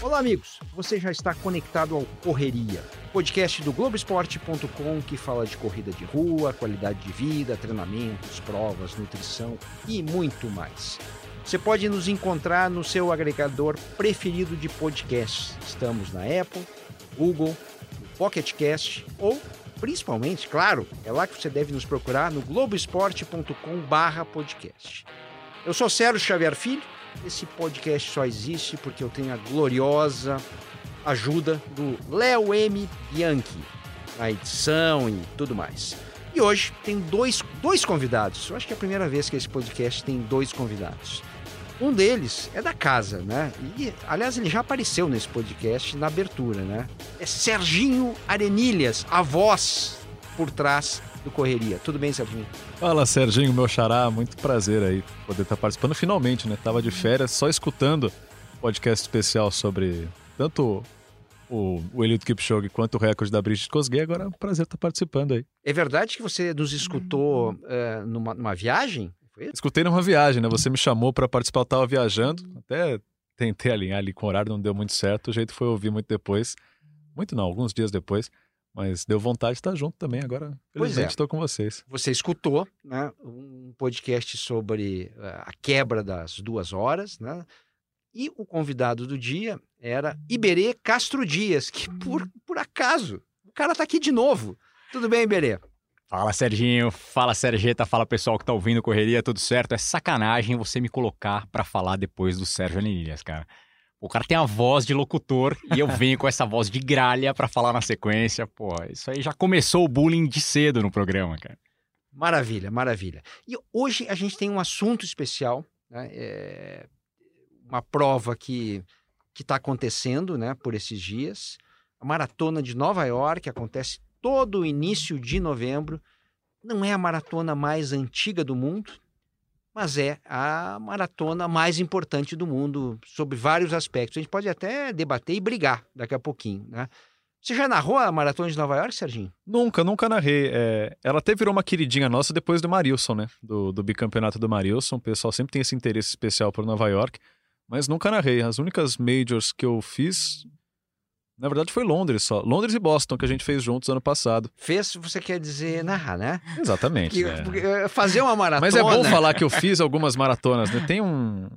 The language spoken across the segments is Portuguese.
Olá, amigos. Você já está conectado ao Correria, podcast do Globoesporte.com que fala de corrida de rua, qualidade de vida, treinamentos, provas, nutrição e muito mais. Você pode nos encontrar no seu agregador preferido de podcasts. Estamos na Apple, Google, Pocket Cast ou, principalmente, claro, é lá que você deve nos procurar no globoesporte.com/podcast. Eu sou Sérgio Xavier Filho. Esse podcast só existe porque eu tenho a gloriosa ajuda do Léo M. Bianchi na edição e tudo mais. E hoje tem dois, dois convidados. Eu acho que é a primeira vez que esse podcast tem dois convidados. Um deles é da casa, né? E, aliás, ele já apareceu nesse podcast na abertura, né? É Serginho Arenilhas, a voz por trás do Correria. Tudo bem, Serginho? Fala, Serginho, meu xará. Muito prazer aí poder estar participando finalmente, né? Tava de férias só escutando podcast especial sobre tanto o, o Eliud Kipchoge quanto o recorde da Brigitte Kosgei. Agora é um prazer estar participando aí. É verdade que você nos escutou uh, numa, numa viagem? Escutei numa viagem, né? Você me chamou para participar, eu tava viajando. Até tentei alinhar ali com o horário, não deu muito certo. O jeito foi ouvir muito depois. Muito não, alguns dias depois. Mas deu vontade de estar junto também. Agora, felizmente, estou é. com vocês. Você escutou né, um podcast sobre eh, a quebra das duas horas, né? E o convidado do dia era Iberê Castro Dias, que por, por acaso, o cara tá aqui de novo. Tudo bem, Iberê? Fala, Serginho. Fala, Sergeta. Fala, pessoal que tá ouvindo Correria, tudo certo? É sacanagem você me colocar para falar depois do Sérgio Anilhas, cara. O cara tem a voz de locutor e eu venho com essa voz de gralha para falar na sequência. Pô, isso aí já começou o bullying de cedo no programa, cara. Maravilha, maravilha. E hoje a gente tem um assunto especial, né? É uma prova que que está acontecendo, né, por esses dias. A maratona de Nova York acontece todo início de novembro. Não é a maratona mais antiga do mundo, mas é a maratona mais importante do mundo, sob vários aspectos. A gente pode até debater e brigar daqui a pouquinho, né? Você já narrou a Maratona de Nova York, Serginho? Nunca, nunca narrei. É, ela até virou uma queridinha nossa depois do Marilson, né? Do, do bicampeonato do Marilson. O pessoal sempre tem esse interesse especial por Nova York, mas nunca narrei. As únicas majors que eu fiz na verdade, foi Londres só. Londres e Boston que a gente fez juntos ano passado. Fez, você quer dizer narrar, né? Exatamente. Que, é. Fazer uma maratona. Mas é bom falar que eu fiz algumas maratonas, né? Tem um,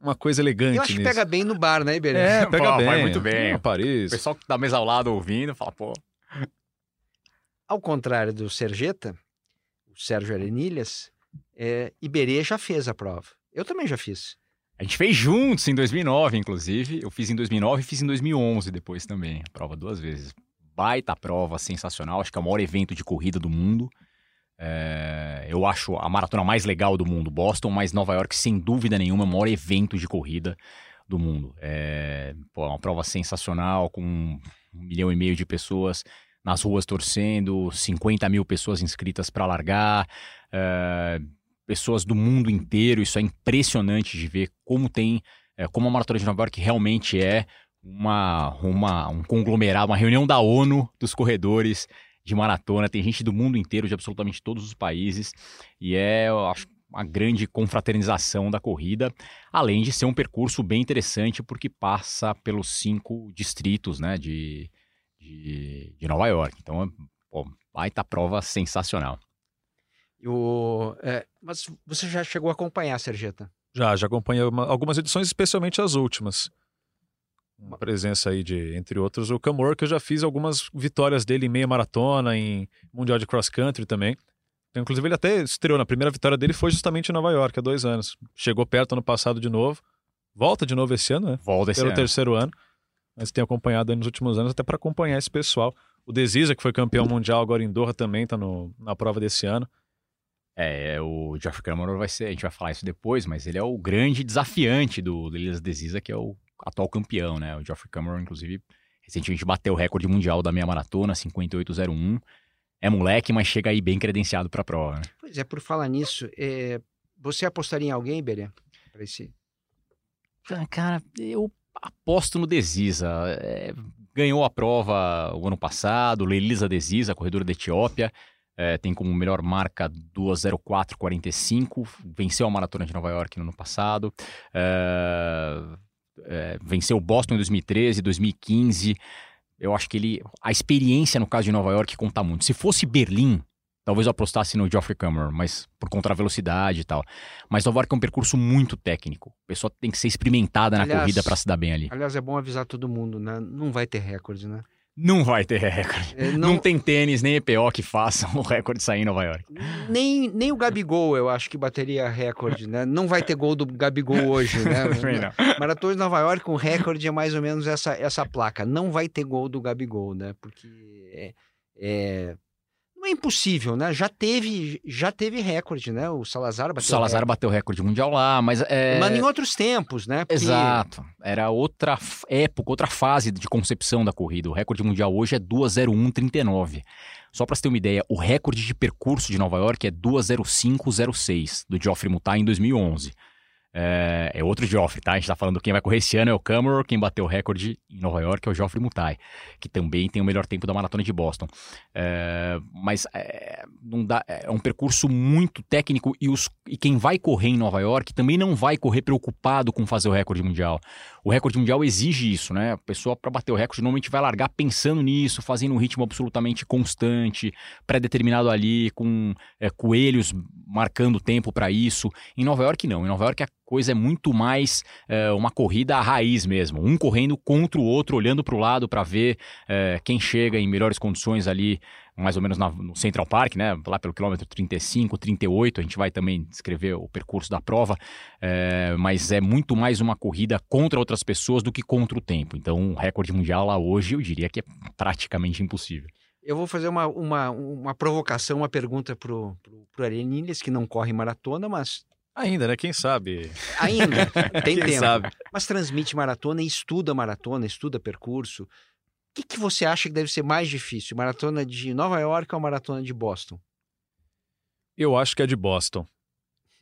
uma coisa elegante. Eu acho nisso. que pega bem no bar, né, Iberê? É, pega pô, bem. Vai muito bem. Paris. O pessoal que tá mesa ao lado ouvindo fala, pô. Ao contrário do Sergeta, o Sérgio Arenilhas, é, Iberê já fez a prova. Eu também já fiz. A gente fez juntos em 2009, inclusive. Eu fiz em 2009 e fiz em 2011 depois também. A prova duas vezes. Baita prova, sensacional. Acho que é o maior evento de corrida do mundo. É... eu acho a maratona mais legal do mundo, Boston, mas Nova York, sem dúvida nenhuma, é o maior evento de corrida do mundo. É pô, uma prova sensacional, com um milhão e meio de pessoas nas ruas torcendo, 50 mil pessoas inscritas para largar. É pessoas do mundo inteiro. Isso é impressionante de ver como tem, é, como a Maratona de Nova York realmente é uma, uma, um conglomerado, uma reunião da ONU dos corredores de maratona. Tem gente do mundo inteiro, de absolutamente todos os países. E é, eu acho, uma grande confraternização da corrida, além de ser um percurso bem interessante, porque passa pelos cinco distritos né, de, de, de Nova York. Então, pô, baita prova sensacional. O, é, mas você já chegou a acompanhar, Sergeta? Já, já acompanhei algumas edições, especialmente as últimas. Uma presença aí de, entre outros, o Camor, que eu já fiz algumas vitórias dele em meia maratona, em Mundial de Cross Country também. Inclusive, ele até estreou, na primeira vitória dele foi justamente em Nova York, há dois anos. Chegou perto ano passado de novo. Volta de novo esse ano, né? Volta esse Pelo ano. terceiro ano. Mas tem acompanhado nos últimos anos, até para acompanhar esse pessoal. O Desisa, que foi campeão mundial agora em Doha, também está na prova desse ano. É, o Geoffrey Cameron vai ser, a gente vai falar isso depois, mas ele é o grande desafiante do, do Elias Desisa, que é o atual campeão, né? O Geoffrey Cameron, inclusive, recentemente bateu o recorde mundial da meia maratona, 58,01. É moleque, mas chega aí bem credenciado para a prova, né? Pois é, por falar nisso, é... você apostaria em alguém, Berê? Para esse... Ah, cara, eu aposto no Desisa. É, ganhou a prova o ano passado, Lelisa Desisa, corredora da Etiópia. É, tem como melhor marca 2:04:45, venceu a maratona de Nova York no ano passado, é, é, venceu o Boston em 2013, 2015. Eu acho que ele. A experiência no caso de Nova York conta muito. Se fosse Berlim, talvez eu apostasse no Geoffrey Cameron, mas por conta da velocidade e tal. Mas Nova York é um percurso muito técnico. A pessoa tem que ser experimentada na Aliás- corrida para se dar bem ali. Aliás, é bom avisar todo mundo, né? Não vai ter recorde, né? Não vai ter recorde. É, Não... não- tem tênis nem EPO que façam o recorde sair em Nova York. Nem, nem o Gabigol, eu acho que bateria recorde, né? Não vai ter gol do Gabigol hoje, né? Maratona de Nova York com recorde é mais ou menos essa, essa placa. Não vai ter gol do Gabigol, né? Porque é, é- é impossível, né? Já teve, já teve recorde, né? O Salazar O bateu Salazar recorde. bateu o recorde mundial lá, mas é. Mas em outros tempos, né? Porque- Exato. Era outra época, outra fase de concepção da corrida. O recorde mundial hoje é 2:01:39. Só para você ter uma ideia, o recorde de percurso de Nova York é 2:05:06 do Geoffrey Mutai em 2011. É, é outro Geoffrey, tá? A gente tá falando quem vai correr esse ano é o Cameron, quem bateu o recorde em Nova York é o Geoffrey Mutai, que também tem o melhor tempo da maratona de Boston. É, mas é, não dá, é um percurso muito técnico e, os, e quem vai correr em Nova York também não vai correr preocupado com fazer o recorde mundial. O recorde mundial exige isso, né? A pessoa, para bater o recorde, normalmente vai largar pensando nisso, fazendo um ritmo absolutamente constante, pré-determinado ali, com é, coelhos marcando tempo para isso. Em Nova York, não. Em Nova York, a coisa é muito mais é, uma corrida à raiz mesmo. Um correndo contra o outro, olhando para o lado para ver é, quem chega em melhores condições ali, mais ou menos na- no Central Park, né? Lá pelo quilômetro 35, 38. A gente vai também descrever o percurso da prova. É, mas é muito mais uma corrida contra outras pessoas do que contra o tempo. Então, o recorde mundial lá hoje, eu diria que é praticamente impossível. Eu vou fazer uma, uma, uma provocação, uma pergunta pro, pro, pro Arenilhas, que não corre maratona, mas Ainda, né? Quem sabe? ainda tem Quem tempo. sabe? Mas transmite maratona e estuda maratona, estuda percurso. O que, que você acha que deve ser mais difícil? Maratona de Nova York ou a maratona de Boston? Eu acho que é de Boston.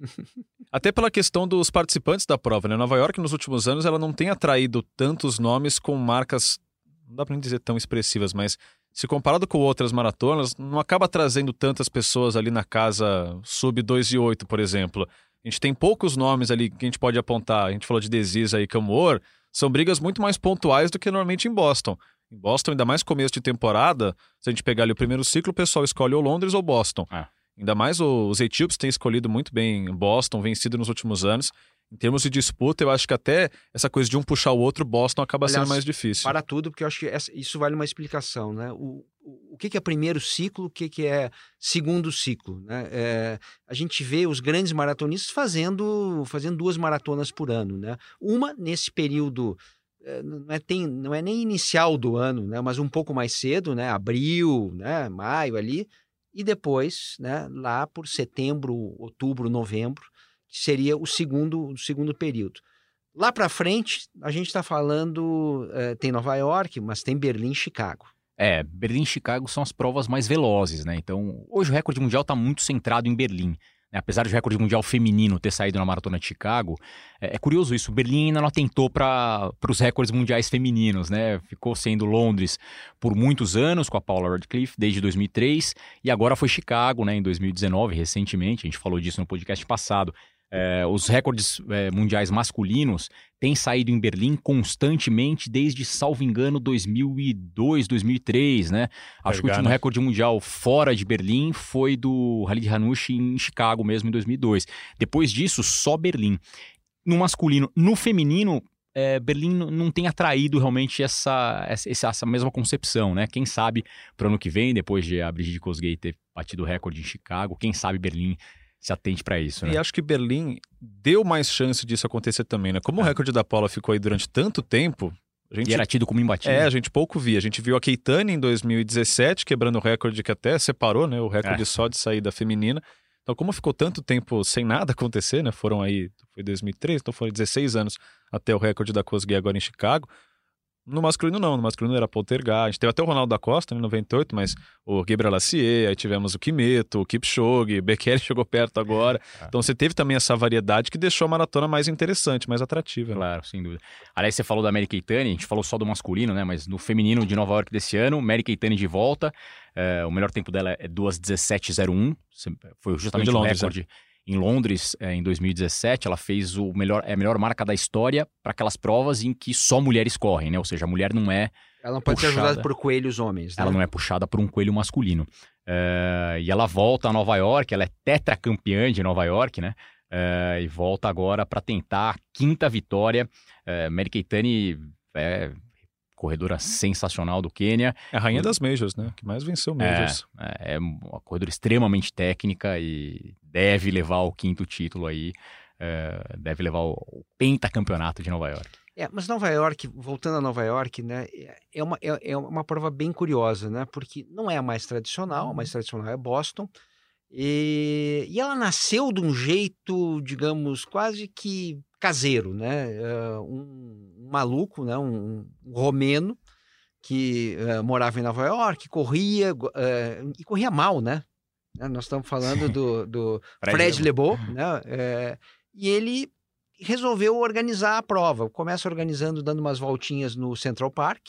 Até pela questão dos participantes da prova, né? Nova York, nos últimos anos, ela não tem atraído tantos nomes com marcas, não dá pra nem dizer tão expressivas, mas se comparado com outras maratonas, não acaba trazendo tantas pessoas ali na casa sub 2 e 8, por exemplo. A gente tem poucos nomes ali que a gente pode apontar. A gente falou de Desisa e Camor, são brigas muito mais pontuais do que normalmente em Boston. Em Boston, ainda mais começo de temporada, se a gente pegar ali o primeiro ciclo, o pessoal escolhe ou Londres ou Boston. É. Ainda mais os etíopes têm escolhido muito bem Boston, vencido nos últimos anos. Em termos de disputa, eu acho que até essa coisa de um puxar o outro, Boston acaba Aliás, sendo mais difícil. Para tudo, porque eu acho que essa- isso vale uma explicação, né? O, o, o que, que é primeiro ciclo, o que, que é segundo ciclo, né? É, a gente vê os grandes maratonistas fazendo, fazendo duas maratonas por ano, né? Uma nesse período não é, tem, não é nem inicial do ano, né? Mas um pouco mais cedo, né? Abril, né? Maio ali e depois, né? Lá por setembro, outubro, novembro, que seria o segundo, o segundo período. Lá para frente, a gente está falando, eh, tem Nova York, mas tem Berlim e Chicago. É, Berlim e Chicago são as provas mais velozes, né? Então, hoje o recorde mundial está muito centrado em Berlim. Né? Apesar do recorde mundial feminino ter saído na maratona de Chicago, é, é curioso isso. Berlim ainda não atentou para os recordes mundiais femininos, né? Ficou sendo Londres por muitos anos com a Paula Radcliffe, desde 2003, e agora foi Chicago, né? Em 2019, recentemente. A gente falou disso no podcast passado. É, os recordes é, mundiais masculinos têm saído em Berlim constantemente desde, salvo engano, 2002, 2003, né? Acho que o último né? recorde mundial fora de Berlim foi do Khalid Hanush em Chicago mesmo, em 2002. Depois disso, só Berlim. No masculino. No feminino, é, Berlim não tem atraído realmente essa, essa, essa mesma concepção, né? Quem sabe para o ano que vem, depois de a Brigitte Kosgei ter batido o recorde em Chicago, quem sabe Berlim se atente para isso, né? E acho que Berlim deu mais chance disso acontecer também, né? Como o recorde da Paula ficou aí durante tanto tempo, a gente E era tido como imbatível. É, a gente pouco via. A gente viu a Keitane em 2017, quebrando o recorde que até separou, né? O recorde É. só de saída feminina. Então, como ficou tanto tempo sem nada acontecer, né? Foram aí, foi 2003, então foram 16 anos até o recorde da Kosgei agora em Chicago. No masculino, não. No masculino era Poltergar. A gente teve até o Ronaldo da Costa, né, em 98, mas o Gabriel Lassier, aí tivemos o Kimeto, o Kipchoge, Bekele chegou perto agora. É. Então você teve também essa variedade que deixou a maratona mais interessante, mais atrativa. Né? Claro, sem dúvida. Aliás, você falou da Mary Keitane, a gente falou só do masculino, né? Mas no feminino de Nova York desse ano, Mary Keitane de volta. É, o melhor tempo dela é 2,17,01. Foi justamente o recorde. É em Londres é, em 2017, ela fez o melhor, é a melhor marca da história para aquelas provas em que só mulheres correm, né? Ou seja, a mulher não é. Ela não pode puxada, ser ajudada por coelhos homens. Né? Ela não é puxada por um coelho masculino. É, e ela volta a Nova York, ela é tetracampeã de Nova York, né? É, e volta agora para tentar a quinta vitória. É, Mary Keitane é corredora sensacional do Quênia. É a rainha das Majors, né? Que mais venceu Majors. É, é uma corredora extremamente técnica e deve levar o quinto título aí. É, deve levar o, o pentacampeonato de Nova York. É, mas Nova York, voltando a Nova York, né, é uma, é, é uma prova bem curiosa, né, porque não é a mais tradicional, a mais tradicional é Boston, e, e ela nasceu de um jeito, digamos, quase que caseiro, né, uh, um, um, maluco, né, um, um romeno, que uh, morava em Nova York, corria, uh, e corria mal, né, né? Nós estamos falando do, do Fred, Fred Lebeau, né? É, e ele resolveu organizar a prova. Começa organizando, dando umas voltinhas no Central Park,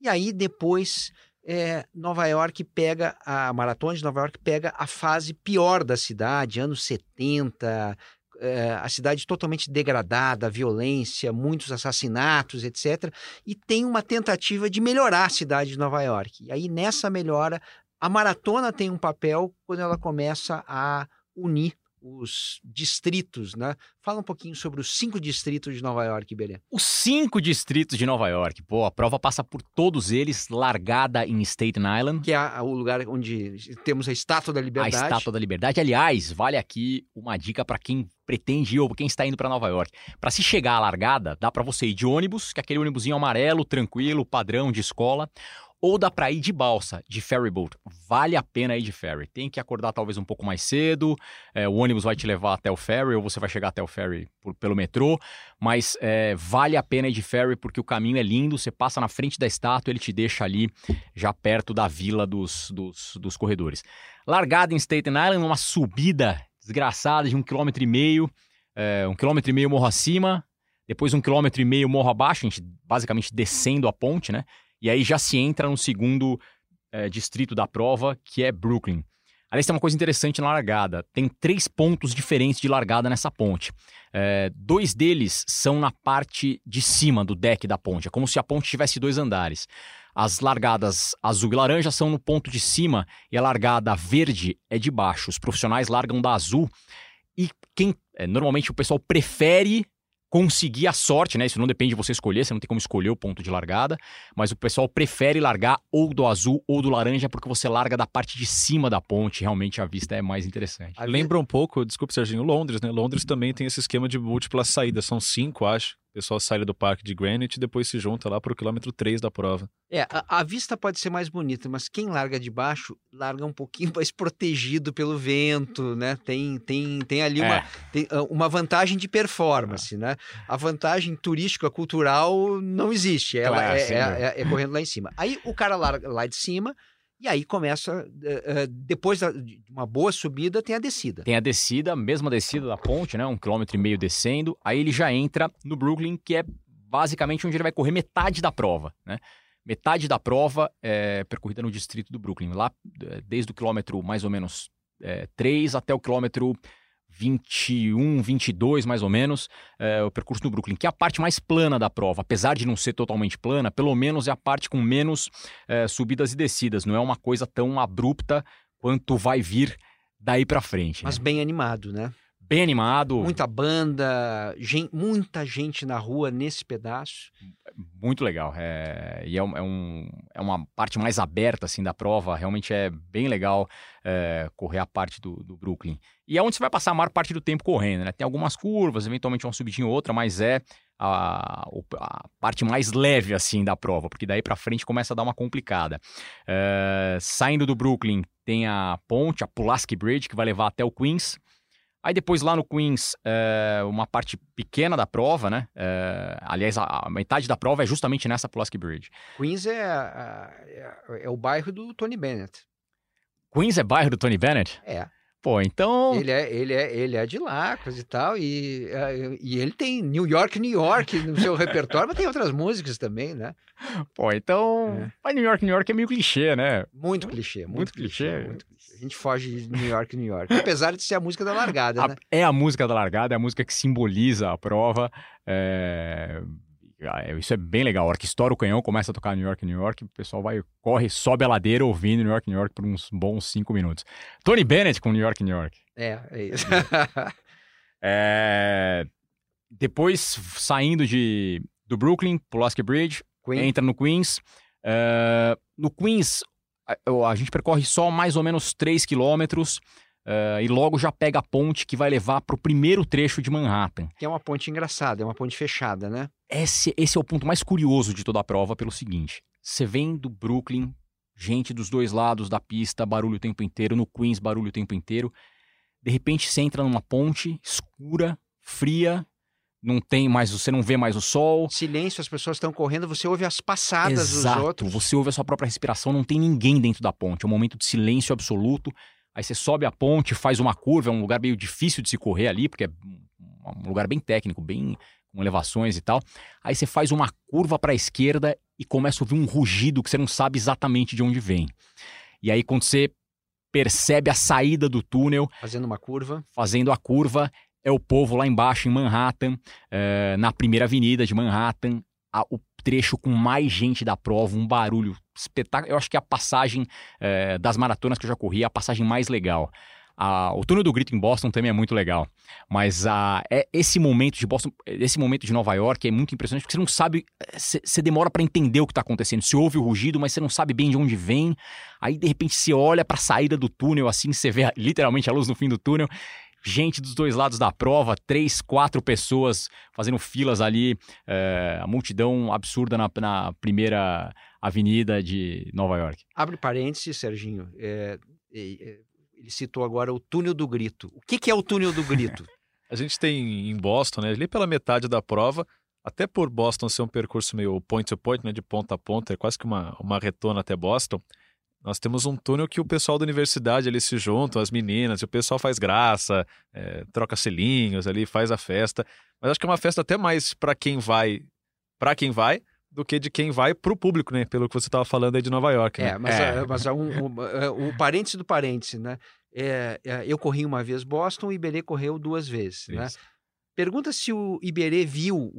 e aí depois é, Nova York pega, a maratona de Nova York pega a fase pior da cidade, anos 70, é, a cidade totalmente degradada, violência, muitos assassinatos, etc. E tem uma tentativa de melhorar a cidade de Nova York. E aí, nessa melhora, a maratona tem um papel quando ela começa a unir os distritos, né? Fala um pouquinho sobre os cinco distritos de Nova York, Belê. Os cinco distritos de Nova York. Pô, a prova passa por todos eles, largada em Staten Island. Que é o lugar onde temos a Estátua da Liberdade. A Estátua da Liberdade. Aliás, vale aqui uma dica para quem pretende ir ou quem está indo para Nova York. Para se chegar à largada, dá para você ir de ônibus, que é aquele ônibusinho amarelo, tranquilo, padrão de escola ou dá para ir de balsa, de ferryboat. Vale a pena ir de ferry. Tem que acordar talvez um pouco mais cedo, é, o ônibus vai te levar até o ferry, ou você vai chegar até o ferry por, pelo metrô, mas é, vale a pena ir de ferry porque o caminho é lindo, você passa na frente da estátua, ele te deixa ali já perto da vila dos, dos, dos corredores. Largada em Staten Island, uma subida desgraçada de um quilômetro e meio, é, um quilômetro e meio morro acima, depois um quilômetro e meio morro abaixo, a gente basicamente descendo a ponte, né? E aí já se entra no segundo é, distrito da prova, que é Brooklyn. Aliás, tem uma coisa interessante na largada. Tem três pontos diferentes de largada nessa ponte. É, dois deles são na parte de cima do deck da ponte. É como se a ponte tivesse dois andares. As largadas azul e laranja são no ponto de cima e a largada verde é de baixo. Os profissionais largam da azul e quem é, normalmente o pessoal prefere conseguir a sorte, né? Isso não depende de você escolher, você não tem como escolher o ponto de largada, mas o pessoal prefere largar ou do azul ou do laranja porque você larga da parte de cima da ponte, realmente a vista é mais interessante. Lembra um pouco, desculpe Serginho, Londres, né? Londres também tem esse esquema de múltiplas saídas, são cinco, acho. O pessoal sai do parque de Greenwich e depois se junta lá para o quilômetro 3 da prova. É, a, a, vista pode ser mais bonita, mas quem larga de baixo, larga um pouquinho mais protegido pelo vento, né? Tem, tem, tem ali uma, é. tem, ah, uma vantagem de performance, é. né? A vantagem turística, cultural, não existe. Ela claro, é, é, é, é correndo lá em cima. Aí o cara larga lá de cima, e aí começa, uh, depois de uma boa subida, tem a descida. Tem a descida, mesma descida da ponte, né? Um quilômetro e meio descendo. Aí ele já entra no Brooklyn, que é basicamente onde ele vai correr metade da prova, né? Metade da prova é percorrida no distrito do Brooklyn. Lá, desde o quilômetro mais ou menos é, 3 até o quilômetro 21, 22 mais ou menos, é, o percurso do Brooklyn, que é a parte mais plana da prova. Apesar de não ser totalmente plana, pelo menos é a parte com menos é, subidas e descidas. Não é uma coisa tão abrupta quanto vai vir daí para frente. Mas né? bem animado, né? Bem animado. Muita banda, gente, muita gente na rua nesse pedaço. Muito legal. É, e é, é, um, é, uma parte mais aberta assim da prova. Realmente é bem legal é, correr a parte do, do, Brooklyn. E é onde você vai passar a maior parte do tempo correndo. Né? Tem algumas curvas, eventualmente uma subidinha ou outra, mas é a, a, parte mais leve assim da prova, porque daí para frente começa a dar uma complicada. É, saindo do Brooklyn tem a ponte, a Pulaski Bridge, que vai levar até o Queens. Aí depois lá no Queens, é, uma parte pequena da prova, né? É, aliás, a, a, metade da prova é justamente nessa Pulaski Bridge. Queens é, é, é, o bairro do Tony Bennett. Queens é bairro do Tony Bennett? É. Pô, então. Ele é, ele é, ele é de lá, coisa e tal. E, é, e ele tem New York, New York no seu repertório, mas tem outras músicas também, né? Pô, então. É. Mas New York, New York é meio clichê, né? Muito clichê, muito, muito clichê. clichê. Muito. A gente foge de New York, New York. Apesar de ser a música da largada, a, né? É a música da largada, é a música que simboliza a prova. É, isso é bem legal. A hora que estoura o canhão, começa a tocar New York, New York, o pessoal vai, corre, sobe a ladeira ouvindo New York, New York por uns bons cinco minutos. Tony Bennett com New York, New York. É, é isso. é... Depois, saindo de, do Brooklyn, Pulaski Bridge, Queen. entra no Queens. É... No Queens, a, a, gente percorre só mais ou menos 3 quilômetros. Uh, e logo já pega a ponte que vai levar para o primeiro trecho de Manhattan. Que é uma ponte engraçada, é uma ponte fechada, né? Esse, esse é o ponto mais curioso de toda a prova, pelo seguinte: você vem do Brooklyn, gente dos dois lados da pista, barulho o tempo inteiro, no Queens, barulho o tempo inteiro. De repente você entra numa ponte escura, fria, não tem mais, você não vê mais o sol. Silêncio, as pessoas estão correndo, você ouve as passadas Exato, dos outros. Você ouve a sua própria respiração, não tem ninguém dentro da ponte. É um momento de silêncio absoluto. Aí você sobe a ponte, faz uma curva, é um lugar meio difícil de se correr ali, porque é um lugar bem técnico, bem com elevações e tal. Aí você faz uma curva para a esquerda e começa a ouvir um rugido que você não sabe exatamente de onde vem. E aí quando você percebe a saída do túnel, fazendo uma curva, fazendo a curva, é o povo lá embaixo em Manhattan, é, na primeira avenida de Manhattan, a, o trecho com mais gente da prova, um barulho espetáculo. Eu acho que a passagem é, das maratonas que eu já corri é a passagem mais legal. A, o túnel do grito em Boston também é muito legal. Mas a, é, esse momento de Boston, esse momento de Nova York é muito impressionante porque você não sabe, você demora para entender o que está acontecendo. Você ouve o rugido, mas você não sabe bem de onde vem. Aí de repente você olha para a saída do túnel, assim você vê literalmente a luz no fim do túnel gente dos dois lados da prova, três, quatro pessoas fazendo filas ali, é, a multidão absurda na, na, primeira avenida de Nova York. Abre parênteses, Serginho. É, é, ele citou agora o túnel do grito. O que, que é o túnel do grito? a gente tem em Boston, né, ali pela metade da prova, até por Boston ser um percurso meio point to point, né, de ponta a ponta, é quase que uma, uma retona até Boston. Nós temos um túnel que o pessoal da universidade ali se juntam, as meninas, e o pessoal faz graça, é, troca selinhos ali, faz a festa. Mas acho que é uma festa até mais para quem vai, para quem vai, do que de quem vai para o público, né? Pelo que você estava falando aí de Nova York. Né? É, mas, é. mas um, um, é, o parêntese do parêntese, né? É, é, eu corri uma vez Boston, o Iberê correu duas vezes, né? Isso. né? Pergunta se o Iberê viu,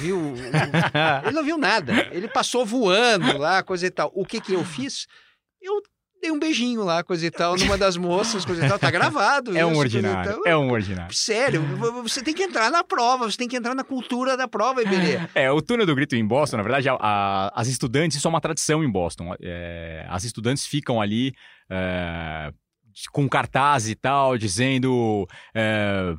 viu, ele não viu nada. Ele passou voando lá, coisa e tal. O que que eu fiz? Eu dei um beijinho lá, coisa e tal, numa das moças, coisa e tal. Tá gravado. É um ordinário. É um ordinário. Sério, você tem que entrar na prova, você tem que entrar na cultura da prova, Iberê. É, o túnel do grito em Boston, na verdade, a, a, as estudantes, isso é uma tradição em Boston. É, as estudantes ficam ali. É, com cartaz e tal, dizendo é,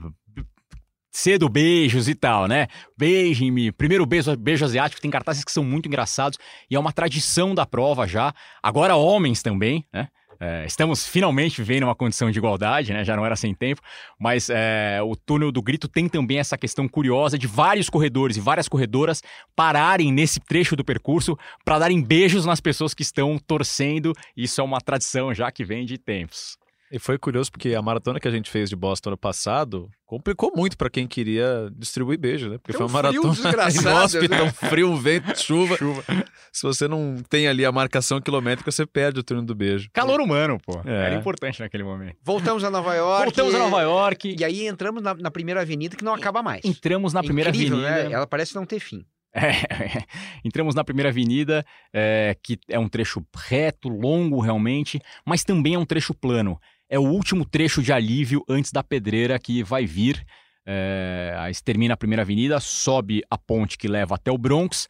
cedo beijos e tal, né? Beijem-me. Primeiro beijo, beijo asiático, tem cartazes que são muito engraçados e é uma tradição da prova já. Agora homens também, né? É, estamos finalmente vivendo uma condição de igualdade, né? Já não era sem tempo, mas é, o túnel do grito tem também essa questão curiosa de vários corredores e várias corredoras pararem nesse trecho do percurso para darem beijos nas pessoas que estão torcendo. Isso é uma tradição já que vem de tempos. E foi curioso porque a maratona que a gente fez de Boston ano passado complicou muito para quem queria distribuir beijo, né? Porque tem foi uma maratona inóspita, né? frio, vento, chuva. chuva. Se você não tem ali a marcação quilométrica, você perde o turno do beijo. Calor humano, pô. É. Era importante naquele momento. Voltamos a Nova York. Voltamos a Nova York. E aí entramos na, na primeira avenida que não acaba mais. Entramos na primeira Incrível, avenida. Né? Ela parece não ter fim. É, entramos na primeira avenida, é, que é um trecho reto, longo realmente, mas também é um trecho plano é o último trecho de alívio antes da pedreira que vai vir. É, aí termina a primeira avenida, sobe a ponte que leva até o Bronx.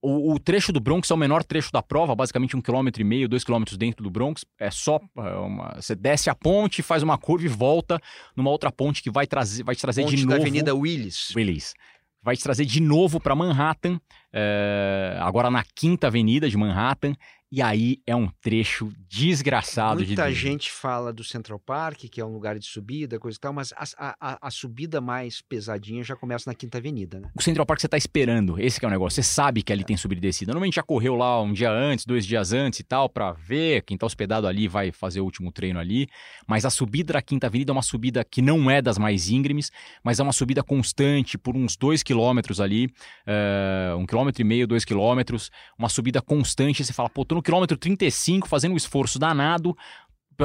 O, o, trecho do Bronx é o menor trecho da prova, basicamente um quilômetro e meio, dois quilômetros dentro do Bronx. É só é uma, você desce a ponte, faz uma curva e volta numa outra ponte que vai trazer, vai te trazer ponte de novo. da Avenida Willis. Willis. Vai te trazer de novo para Manhattan, é, agora na Quinta Avenida de Manhattan. E aí é um trecho desgraçado de Muita gente fala do Central Park, que é um lugar de subida, coisa e tal, mas a, a- a- subida mais pesadinha já começa na Quinta Avenida, né? O Central Park você tá esperando, esse que é o negócio. Você sabe que ali tem subida e descida. Normalmente já correu lá um dia antes, dois dias antes e tal, pra ver. Quem tá hospedado ali vai fazer o último treino ali. Mas a subida da Quinta Avenida é uma subida que não é das mais íngremes, mas é uma subida constante por uns dois quilômetros ali. é, um quilômetro e meio, dois quilômetros. Uma subida constante. Você fala, pô, tô no quilômetro 35 fazendo um esforço danado.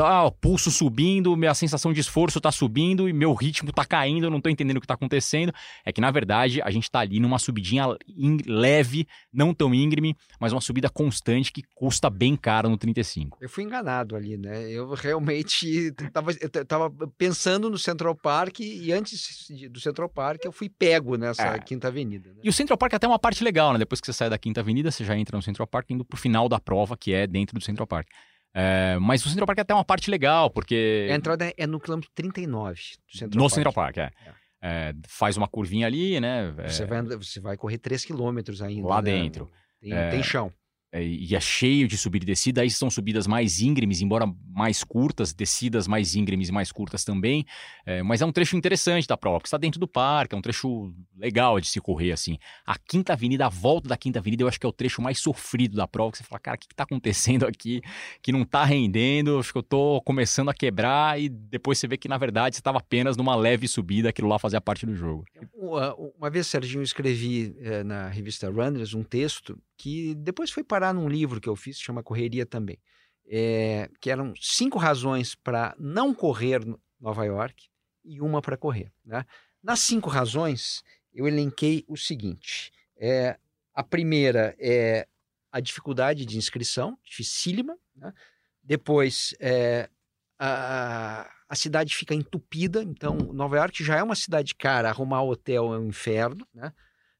Ah, o pulso subindo, minha sensação de esforço tá subindo e meu ritmo tá caindo, eu não tô entendendo o que tá acontecendo. É que, na verdade, a gente tá ali numa subidinha in- leve, não tão íngreme, mas uma subida constante que custa bem caro no 35. Eu fui enganado ali, né? Eu realmente tava, eu tava pensando no Central Park e antes do Central Park eu fui pego nessa É. Quinta Avenida. Né? E o Central Park é até uma parte legal, né? Depois que você sai da Quinta Avenida, você já entra no Central Park indo pro final da prova, que é dentro do Central Park. É, mas o Central Park é até uma parte legal, porque. A entrada é no quilômetro 39 do Central no Park. Central Park, é. É, faz uma curvinha ali, né? É, Você, vai, andar- você vai correr 3 quilômetros ainda. lá né? dentro. Tem, É. tem chão. É, e é cheio de subida e descida. Aí são subidas mais íngremes, embora mais curtas, descidas mais íngremes e mais curtas também. É, mas é um trecho interessante da prova, porque está dentro do parque, é um trecho legal de se correr assim. A Quinta Avenida, a volta da Quinta Avenida, eu acho que é o trecho mais sofrido da prova, que você fala, cara, o que, está acontecendo aqui? Que não tá rendendo, acho que eu tô começando a quebrar, e depois você vê que, na verdade, você estava apenas numa leve subida, aquilo lá fazia parte do jogo. Uma, uma vez, Serginho, eu escrevi eh, na revista Runners um texto que depois foi parar num livro que eu fiz, chama Correria também. Eh, que eram cinco razões para não correr no Nova York e uma para correr. Né? Nas cinco razões, eu elenquei o seguinte: eh, a primeira é a dificuldade de inscrição, dificílima. Né? Depois, eh, a, a cidade fica entupida, então Nova York já é uma cidade cara, arrumar hotel é um inferno, né?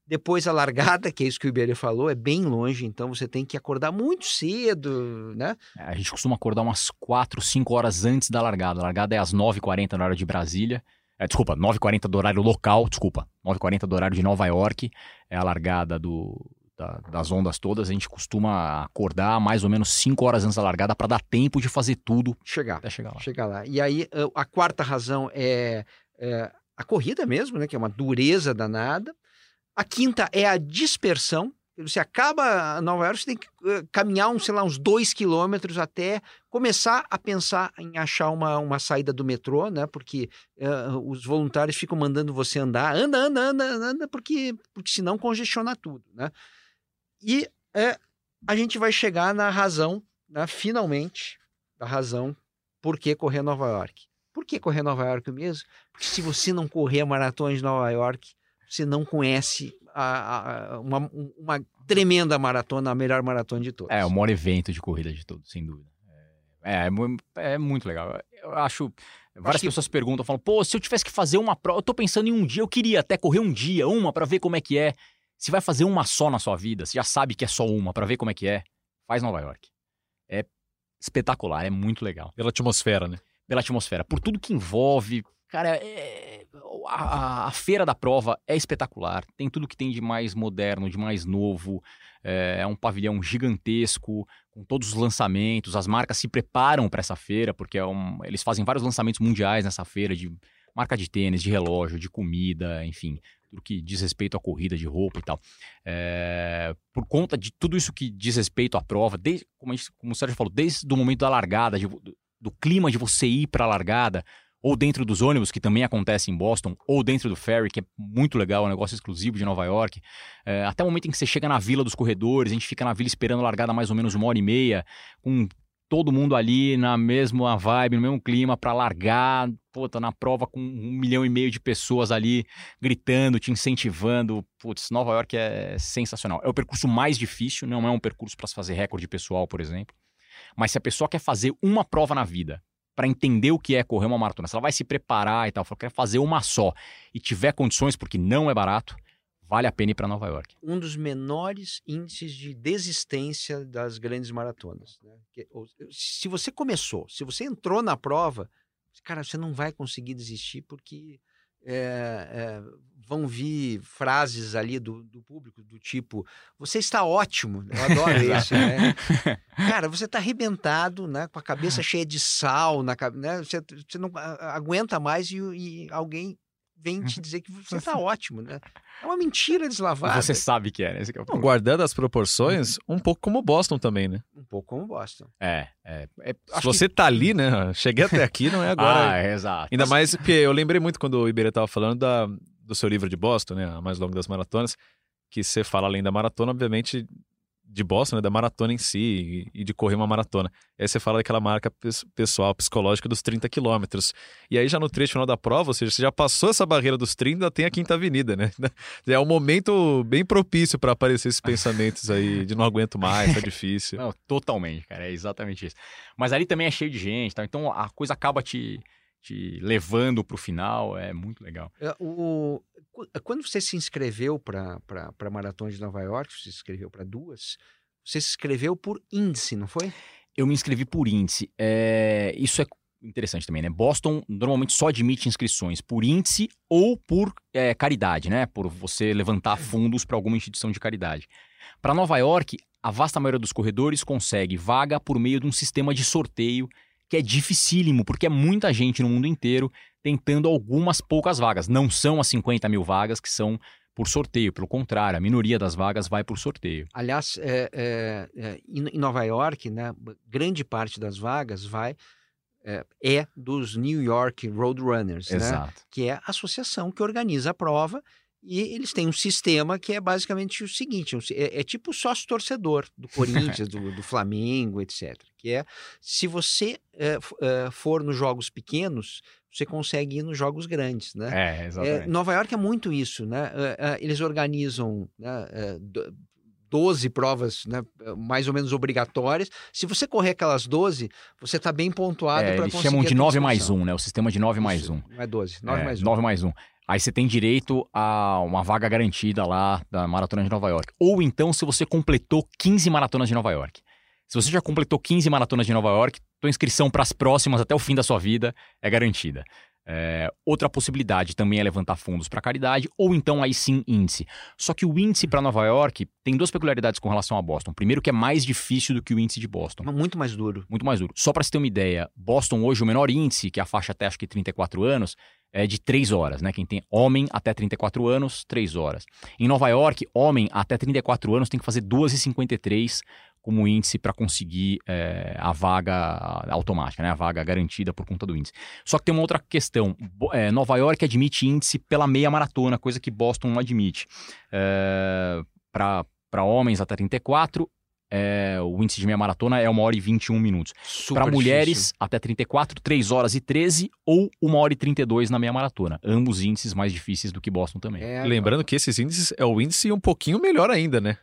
Depois a largada, que é isso que o Iberê falou, é bem longe, então você tem que acordar muito cedo, né? É, A gente costuma acordar umas 4, 5 horas antes da largada. A largada é às 9h40 na hora de Brasília. É, desculpa, 9h40 do horário local, desculpa. 9h40 do horário de Nova York. É a largada do, da- das ondas todas. A gente costuma acordar mais ou menos 5 horas antes da largada para dar tempo de fazer tudo Chegar, até chegar lá. chegar lá. E aí a- a quarta razão é, é a corrida mesmo, né? Que é uma dureza danada. A quinta é a dispersão. Você acaba Nova York, você tem que eh, caminhar, uns, sei lá, uns dois quilômetros até começar a pensar em achar uma, uma saída do metrô, né? Porque eh, os voluntários ficam mandando você andar, anda, anda, anda, anda, porque, porque senão congestiona tudo, né? E eh, a gente vai chegar na razão, né, finalmente, da razão por que correr Nova York. Por que correr Nova York mesmo? Porque se você não correr a maratona de Nova York, você não conhece a- a- uma, uma tremenda maratona, a melhor maratona de todas. É, o maior evento de corrida de todos, sem dúvida. É, é, mu- é muito legal. Eu acho. Várias que- pessoas perguntam, falam, pô, se eu tivesse que fazer uma prova, eu tô pensando em um dia, eu queria até correr um dia, uma, pra ver como é que é. Se vai fazer uma só na sua vida, você já sabe que é só uma, pra ver como é que é, faz Nova York. É espetacular, é muito legal. Pela atmosfera, né? Pela atmosfera, por tudo que envolve. Cara, é- a, a- feira da prova é espetacular. Tem tudo que tem de mais moderno, de mais novo. É, é um pavilhão gigantesco, com todos os lançamentos. As marcas se preparam para essa feira, porque é um- eles fazem vários lançamentos mundiais nessa feira de marca de tênis, de relógio, de comida, enfim, tudo que diz respeito à corrida de roupa e tal. É, por conta de tudo isso que diz respeito à prova, desde, como, gente- como o Sérgio falou, desde o momento da largada, de do, do clima de você ir para a largada, ou dentro dos ônibus, que também acontece em Boston, ou dentro do ferry, que é muito legal, é um negócio exclusivo de Nova York, é, até o momento em que você chega na vila dos corredores, a gente fica na vila esperando largada mais ou menos uma hora e meia, com todo mundo ali na mesma vibe, no mesmo clima para largar, pô, tá na prova com um milhão e meio de pessoas ali gritando, te incentivando. Putz, Nova York é sensacional. É o percurso mais difícil, não é um percurso para se fazer recorde pessoal, por exemplo. Mas se a pessoa quer fazer uma prova na vida para entender o que é correr uma maratona, se ela vai se preparar e tal, fala, quer fazer uma só e tiver condições, porque não é barato, vale a pena ir para Nova York. Um dos menores índices de desistência das grandes maratonas. né? Se você começou, se você entrou na prova, cara, você não vai conseguir desistir porque é, é, vão vir frases ali do, do público do tipo: Você está ótimo. Eu adoro isso, né? Cara, você está arrebentado, né? Com a cabeça cheia de sal, na, né? você, você não aguenta mais e, e alguém vem te dizer que você está ótimo, né? É uma mentira deslavada. Você sabe que é, né? é Não, guardando as proporções, um pouco como Boston também, né? Um pouco como Boston. É. é, é Se você que... tá ali, né? Cheguei até aqui, não é agora. ah, é, exato. Ainda mais porque eu lembrei muito quando o Iberê tava falando da, do seu livro de Boston, né? A mais longa das maratonas, que você fala além da maratona, obviamente de Boston, né, da maratona em si e, de correr uma maratona. Aí você fala daquela marca pessoal, psicológica dos 30 quilômetros. E aí já no trecho final da prova, ou seja, você já passou essa barreira dos 30, tem a Quinta Avenida, né? É um momento bem propício para aparecer esses pensamentos aí de não aguento mais, tá difícil. Não, totalmente, cara, é exatamente isso. Mas ali também é cheio de gente, tá? então a coisa acaba te te levando para o final, é muito legal. É, o, quando você se inscreveu para a Maratona de Nova York, você se inscreveu para duas, você se inscreveu por índice, não foi? Eu me inscrevi por índice. É, isso é interessante também, né? Boston normalmente só admite inscrições por índice ou por é, caridade, né? Por você levantar fundos para alguma instituição de caridade. Para Nova York, a vasta maioria dos corredores consegue vaga por meio de um sistema de sorteio que é dificílimo, porque é muita gente no mundo inteiro tentando algumas poucas vagas. Não são as 50 mil vagas que são por sorteio, pelo contrário, a minoria das vagas vai por sorteio. Aliás, é, é, é, em Nova York, né, grande parte das vagas vai é, é dos New York Roadrunners, né, que é a associação que organiza a prova e eles têm um sistema que é basicamente o seguinte: é, é tipo sócio torcedor do Corinthians, do, do, Flamengo, etc. Que é se você é, for nos jogos pequenos, você consegue ir nos jogos grandes, né? É, exatamente. É, Nova York é muito isso, né? eles organizam né, 12 provas né, mais ou menos obrigatórias. Se você correr aquelas 12, você está bem pontuado é, para conseguir. Eles chamam de 9 mais 1, né? O sistema de 9 mais 1. Não é 12, 9 é, mais 1. 9 mais 1. Aí você tem direito a uma vaga garantida lá da Maratona de Nova York. Ou então, se você completou 15 maratonas de Nova York. Se você já completou 15 maratonas de Nova York, tua inscrição para as próximas até o fim da sua vida é garantida. É, outra possibilidade também é levantar fundos para caridade, ou então aí sim índice. Só que o índice para Nova York tem duas peculiaridades com relação a Boston. Primeiro, que é mais difícil do que o índice de Boston. Muito mais duro. Muito mais duro. Só para você ter uma ideia, Boston hoje, o menor índice, que é a faixa até acho que 34 anos, é de 3 horas, né? Quem tem homem até 34 anos, 3 horas. Em Nova York, homem até 34 anos tem que fazer 2,53 como índice para conseguir é, a vaga automática, né? a vaga garantida por conta do índice. Só que tem uma outra questão. É, Nova York admite índice pela meia maratona, coisa que Boston não admite. É, para homens até 34 é, o índice de meia maratona é 1 hora e 21 minutos. Para mulheres, até 34, 3 horas e 13 ou 1 hora e 32 na meia maratona. Ambos índices mais difíceis do que Boston também. É, Lembrando que esses índices é o índice um pouquinho melhor ainda, né?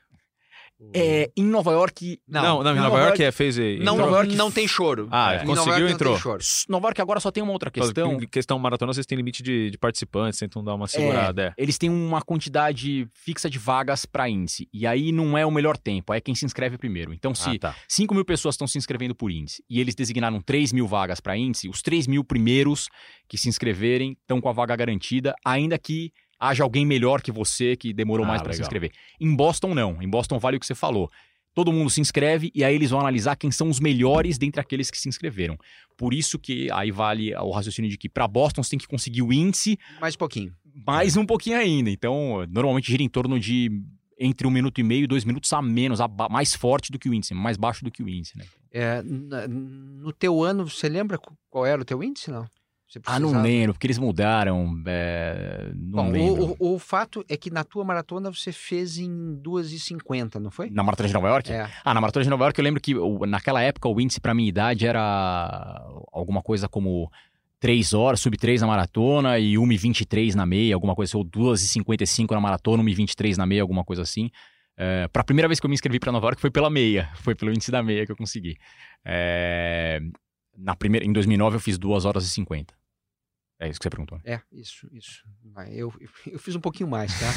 É, em Nova York. Não, não, não em Nova, Nova York, York é, fez. Não, Nova York não tem choro. Ah, é. conseguiu entrou. Nova York agora só tem uma outra questão. Em questão maratona, vocês têm limite de, de participantes, tentam dar uma segurada. É, é. Eles têm uma quantidade fixa de vagas para índice. E aí não é o melhor tempo, é quem se inscreve primeiro. Então, se ah, tá. 5 mil pessoas estão se inscrevendo por índice e eles designaram 3 mil vagas para índice, os 3 mil primeiros que se inscreverem estão com a vaga garantida, ainda que haja alguém melhor que você que demorou ah, mais para se inscrever. Em Boston, não. Em Boston vale o que você falou todo mundo se inscreve e aí eles vão analisar quem são os melhores dentre aqueles que se inscreveram. Por isso que aí vale o raciocínio de que para Boston você tem que conseguir o índice. Mais um pouquinho. Mais um pouquinho ainda. Então, normalmente gira em torno de entre um minuto e meio e dois minutos a menos, a mais forte do que o índice, mais baixo do que o índice, né? É, no teu ano, você lembra qual era o teu índice, não? Ah, não lembro, porque eles mudaram. É... Não Bom, lembro. O, o, o, fato é que na tua maratona você fez em 2h50, não foi? Na maratona de Nova York? É. Ah, na maratona de Nova York eu lembro que naquela época o índice para minha idade era alguma coisa como 3 horas, sub 3 na maratona e 1h23 na meia, alguma coisa assim, ou 2h55 na maratona, 1h23 na meia, alguma coisa assim. É, para a primeira vez que eu me inscrevi para Nova York foi pela meia, foi pelo índice da meia que eu consegui. É, na primeira, em 2009 eu fiz 2 horas e 50. É isso que você perguntou. É, isso, isso. Eu, eu fiz um pouquinho mais, tá?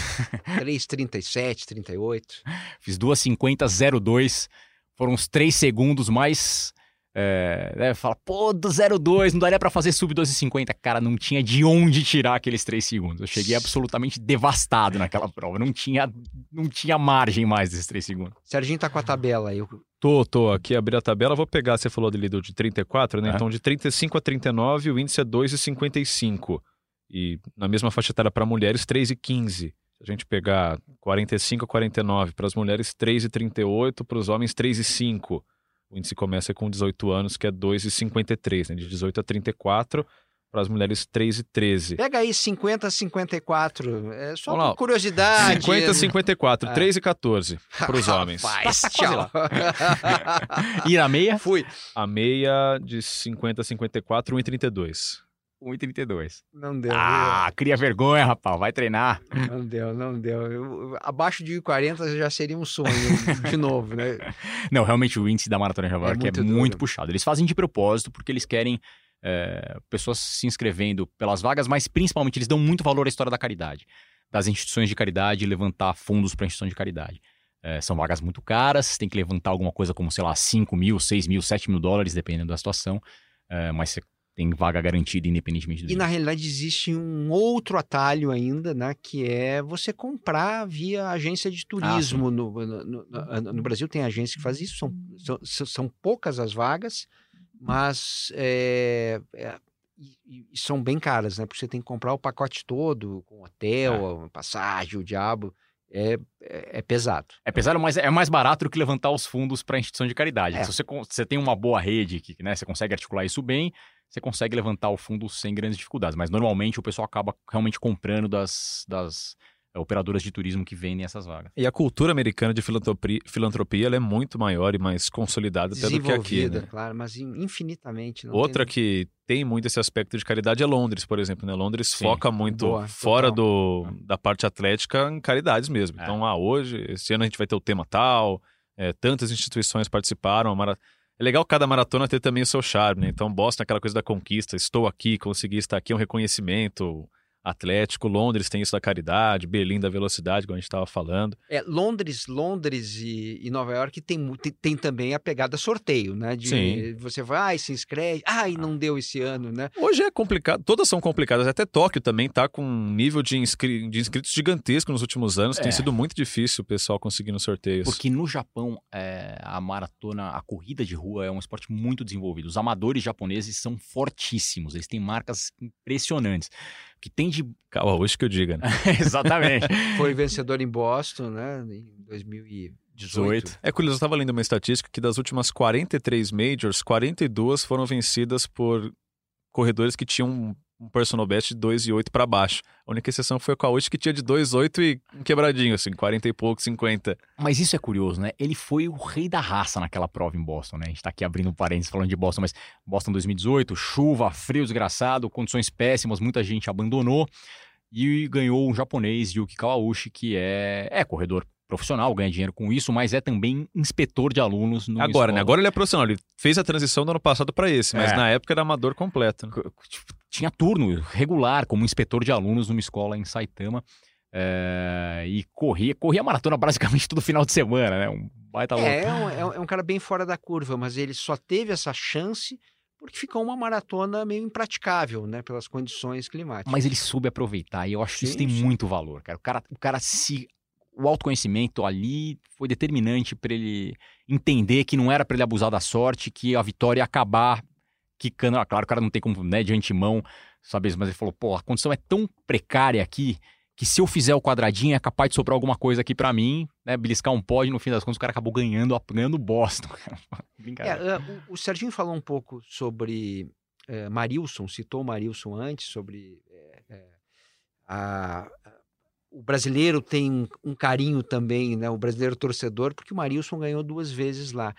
3,37, 38. Fiz 2,50, 02. Foram os 3 segundos mais É, né, fala, pô, do 02, não daria pra fazer sub 12,50. Cara, não tinha de onde tirar aqueles 3 segundos. Eu cheguei absolutamente devastado naquela prova. Não tinha, não tinha margem mais desses 3 segundos. Serginho tá com a tabela aí. Tô, tô. Aqui abri a tabela, vou pegar, você falou dele do de 34, né? É. Então de 35 a 39, o índice é 2,55. E na mesma faixa etária para mulheres, 3,15. Se a gente pegar 45 a 49, para as mulheres 3,38, para os homens 3,5. O índice começa com 18 anos, que é 2,53, né? De 18 a 34, para as mulheres 3 e 13. Pega aí 50 a 54, é só por curiosidade. 50 a 54, ah. 3 e 14 para os homens. Rapaz, tá, tchau. e a meia? Fui. A meia de 50 a 54, 1,32. 1,32. Não deu. Ah, viu? cria vergonha, rapaz. Vai treinar. Não deu, não deu. Eu, abaixo de 1,40 já seria um sonho de novo, né? Não, realmente o índice da Maratona de Nova York é muito, é muito puxado. Eles fazem de propósito porque eles querem é, pessoas se inscrevendo pelas vagas, mas principalmente eles dão muito valor à história da caridade. Das instituições de caridade e levantar fundos para instituição de caridade. É, são vagas muito caras, tem que levantar alguma coisa como, sei lá, 5 mil, 6 mil, 7 mil dólares, dependendo da situação. É, mas você tem vaga garantida independentemente do. E na realidade existe um outro atalho ainda, né? Que é você comprar via agência de turismo. Ah, no, no, no, no, Brasil tem agência que faz isso, são, são, são poucas as vagas, mas é, é, e, e são bem caras, né? Porque você tem que comprar o pacote todo, com hotel, é. passagem, o diabo. É, é, é, pesado. É pesado, mas é mais barato do que levantar os fundos para instituição de caridade. É. Se você, você tem uma boa rede, que né, você consegue articular isso bem, você consegue levantar o fundo sem grandes dificuldades. Mas normalmente o pessoal acaba realmente comprando das, das é, operadoras de turismo que vendem essas vagas. E a cultura americana de filantropia, filantropia ela é muito maior e mais consolidada até do que aqui. Né? claro, mas infinitamente. Outra tem... que tem muito esse aspecto de caridade é Londres, por exemplo. Né? Londres Sim, foca muito boa, fora do, da parte atlética em caridades mesmo. É. Então, ah, hoje, esse ano a gente vai ter o tema tal, é, tantas instituições participaram, a maratona é legal cada maratona ter também o seu charme, né? Então, Boston, aquela coisa da conquista, estou aqui, consegui estar aqui, é um reconhecimento, Atlético, Londres tem isso da caridade, Berlim da velocidade, como a gente estava falando. É, Londres, Londres e, e Nova York tem, tem, tem, também a pegada sorteio, né? De, Sim. Você vai, se inscreve, ai, não deu esse ano, né? Hoje é complicado, todas são complicadas, até Tóquio também está com um nível de, inscri de inscritos gigantesco nos últimos anos, é. tem sido muito difícil o pessoal conseguir nos sorteios. Porque no Japão, é, a maratona, a corrida de rua é um esporte muito desenvolvido. Os amadores japoneses são fortíssimos, eles têm marcas impressionantes que tem de. Kawauchi que eu diga, né? Exatamente. Foi vencedor em Boston, né? Em 2018. É curioso, eu estava lendo uma estatística que das últimas 43 majors, 42 foram vencidas por corredores que tinham um personal best de 2,8 para baixo. A única exceção foi o Kauchi, que tinha de 2,8 e um quebradinho, assim, 40 e pouco, 50. Mas isso é curioso, né? Ele foi o rei da raça naquela prova em Boston, né? A gente tá aqui abrindo um parênteses falando de Boston, mas Boston 2018, chuva, frio desgraçado, condições péssimas, muita gente abandonou. E ganhou um japonês, Yuki Kawauchi, que é, é corredor profissional, ganha dinheiro com isso, mas é também inspetor de alunos no Agora, né? Agora ele é profissional. Ele fez a transição do ano passado para esse, mas é. na época era amador completo. Né? Tipo, tinha turno regular como inspetor de alunos numa escola em Saitama. É, e corria, corria maratona basicamente todo final de semana, né? Um baita é, é um, é um cara bem fora da curva, mas ele só teve essa chance porque ficou uma maratona meio impraticável, né, pelas condições climáticas. Mas ele soube aproveitar e eu acho que isso tem muito valor, cara. O cara, o cara se o autoconhecimento ali foi determinante para ele entender que não era para ele abusar da sorte, que a vitória ia acabar quicando. Ah, claro, o cara não tem como, né, de antemão isso, mas ele falou: pô, a condição é tão precária aqui que se eu fizer o quadradinho é capaz de sobrar alguma coisa aqui para mim, né, beliscar um pódio, no fim das contas o cara acabou ganhando, ganhando Boston. é, o, o Serginho falou um pouco sobre é, Marilson, citou o Marilson antes, sobre é, é a, o brasileiro tem um carinho também, né? O brasileiro torcedor, porque o Marilson ganhou duas vezes lá.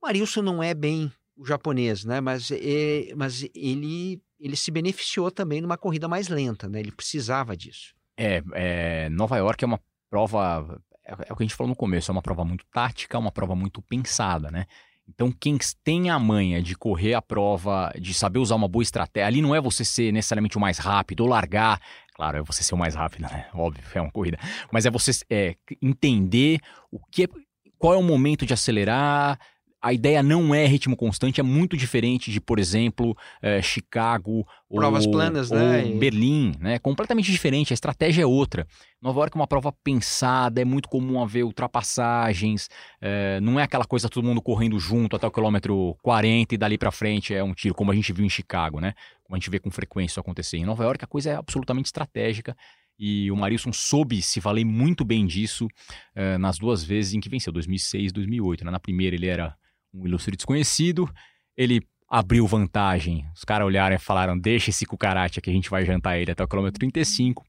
O Marilson não é bem o japonês, né? Mas, é, mas ele, ele se beneficiou também numa corrida mais lenta, né? Ele precisava disso. É, é Nova York é uma prova, é, é o que a gente falou no começo, é uma prova muito tática, uma prova muito pensada, né? Então, quem tem a manha de correr a prova, de saber usar uma boa estratégia, ali não é você ser necessariamente o mais rápido ou largar Claro, é você ser o mais rápido, né? Óbvio, é uma corrida. Mas é você é, entender o que, qual é o momento de acelerar, a ideia não é ritmo constante, é muito diferente de, por exemplo, é, Chicago Provas ou, planas, ou né? Berlim, né? Completamente diferente, a estratégia é outra. Nova York é uma prova pensada, é muito comum haver ultrapassagens, é, não é aquela coisa todo mundo correndo junto até o quilômetro 40 e dali para frente é um tiro, como a gente viu em Chicago, né? Como a gente vê com frequência isso acontecer. Em Nova York a coisa é absolutamente estratégica e o Marilson soube se valer muito bem disso é, nas duas vezes em que venceu, 2006 e 2008. Né? Na primeira ele era um ilustre desconhecido. Ele abriu vantagem. Os caras olharam e falaram: deixa esse cucaracha que a gente vai jantar ele até o quilômetro 35.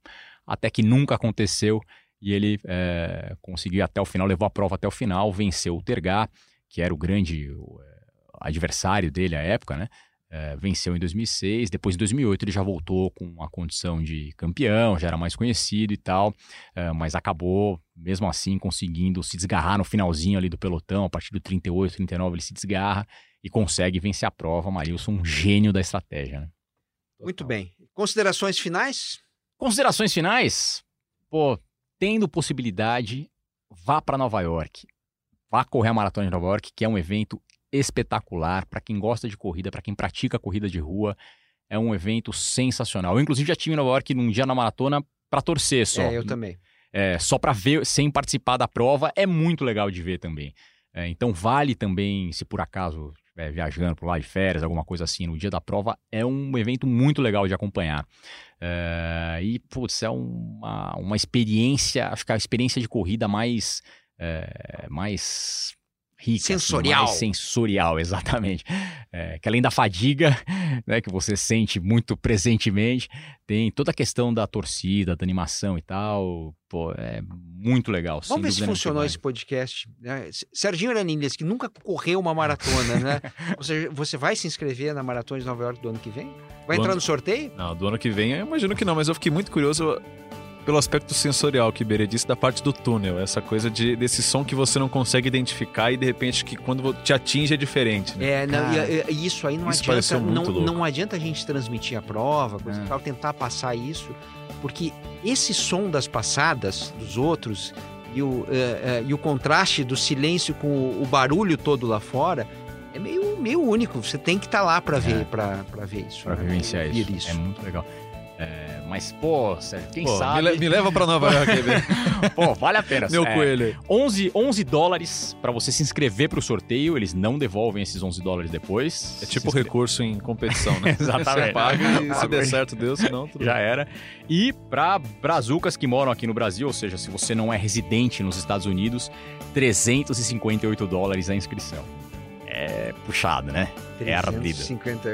Até que nunca aconteceu. E ele é, conseguiu até o final, levou a prova até o final, venceu o Tergá, que era o grande é, adversário dele à época, né? É, venceu em 2006. Depois, em 2008, ele já voltou com a condição de campeão, já era mais conhecido e tal, é, mas acabou, mesmo assim, conseguindo se desgarrar no finalzinho ali do pelotão. A partir do 38, 39, ele se desgarra e consegue vencer a prova. Marilson, um gênio da estratégia. Né? Muito bem. Considerações finais? Considerações finais? Pô, tendo possibilidade, vá para Nova York. Vá correr a Maratona de Nova York, que é um evento espetacular para quem gosta de corrida, para quem pratica corrida de rua. É um evento sensacional. Eu, inclusive, já tive em Nova York num dia na maratona para torcer só. É, eu também. É, só para ver, sem participar da prova, é muito legal de ver também. É, então, vale também, se por acaso estiver viajando por lá de férias, alguma coisa assim, no dia da prova, é um evento muito legal de acompanhar. É, e, putz, é uma, uma experiência, acho que a experiência de corrida mais. É, mais rica. Sensorial. Mais sensorial, exatamente. É, que além da fadiga, né, que você sente muito presentemente, tem toda a questão da torcida, da animação e tal. Pô, é muito legal. Vamos ver se funcionou esse podcast. Né? Serginho Araninhas, que nunca correu uma maratona, né? você, você vai se inscrever na Maratona de Nova York do ano que vem? Vai do entrar ano... no sorteio? Não, do ano que vem eu imagino que não, mas eu fiquei muito curioso pelo aspecto sensorial que Berê disse da parte do túnel, essa coisa de, desse som que você não consegue identificar e de repente que quando te atinge é diferente. Né? É, não, e, e, isso aí não isso adianta, não, não adianta a gente transmitir a prova, coisa é. tal, tentar passar isso, porque esse som das passadas dos outros e o, uh, uh, e o contraste do silêncio com o, o, barulho todo lá fora é meio, meio único. Você tem que estar tá lá para ver, é. para ver isso. Para né? vivenciar isso. isso. É muito legal. Mas, pô, Sérgio, quem pô, sabe. Me, me, leva pra Nova York aí, Pô, vale a pena. Meu é, coelho. 11, 11 dólares pra você se inscrever pro sorteio. Eles não devolvem esses 11 dólares depois. É tipo recurso em competição, né? Exatamente. Você paga e se der certo, Deus, senão tudo Já era. E pra brazucas que moram aqui no Brasil, ou seja, se você não é residente nos Estados Unidos, 358 dólares a inscrição é puxado, né? É ardida.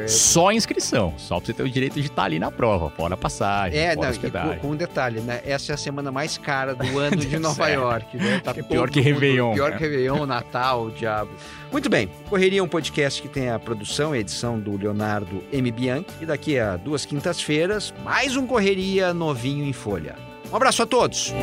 Só inscrição, só pra você ter o direito de estar ali na prova, fora passagem, é, fora não, com, um detalhe, né? Essa é a semana mais cara do ano de Nova York, né? Tá é pior que Réveillon. Pior né? que Réveillon, Natal, o diabo. Muito bem, Correria é um podcast que tem a produção e edição do Leonardo M. Bianchi. E daqui a duas quintas-feiras, mais um Correria novinho em folha. Um abraço a todos!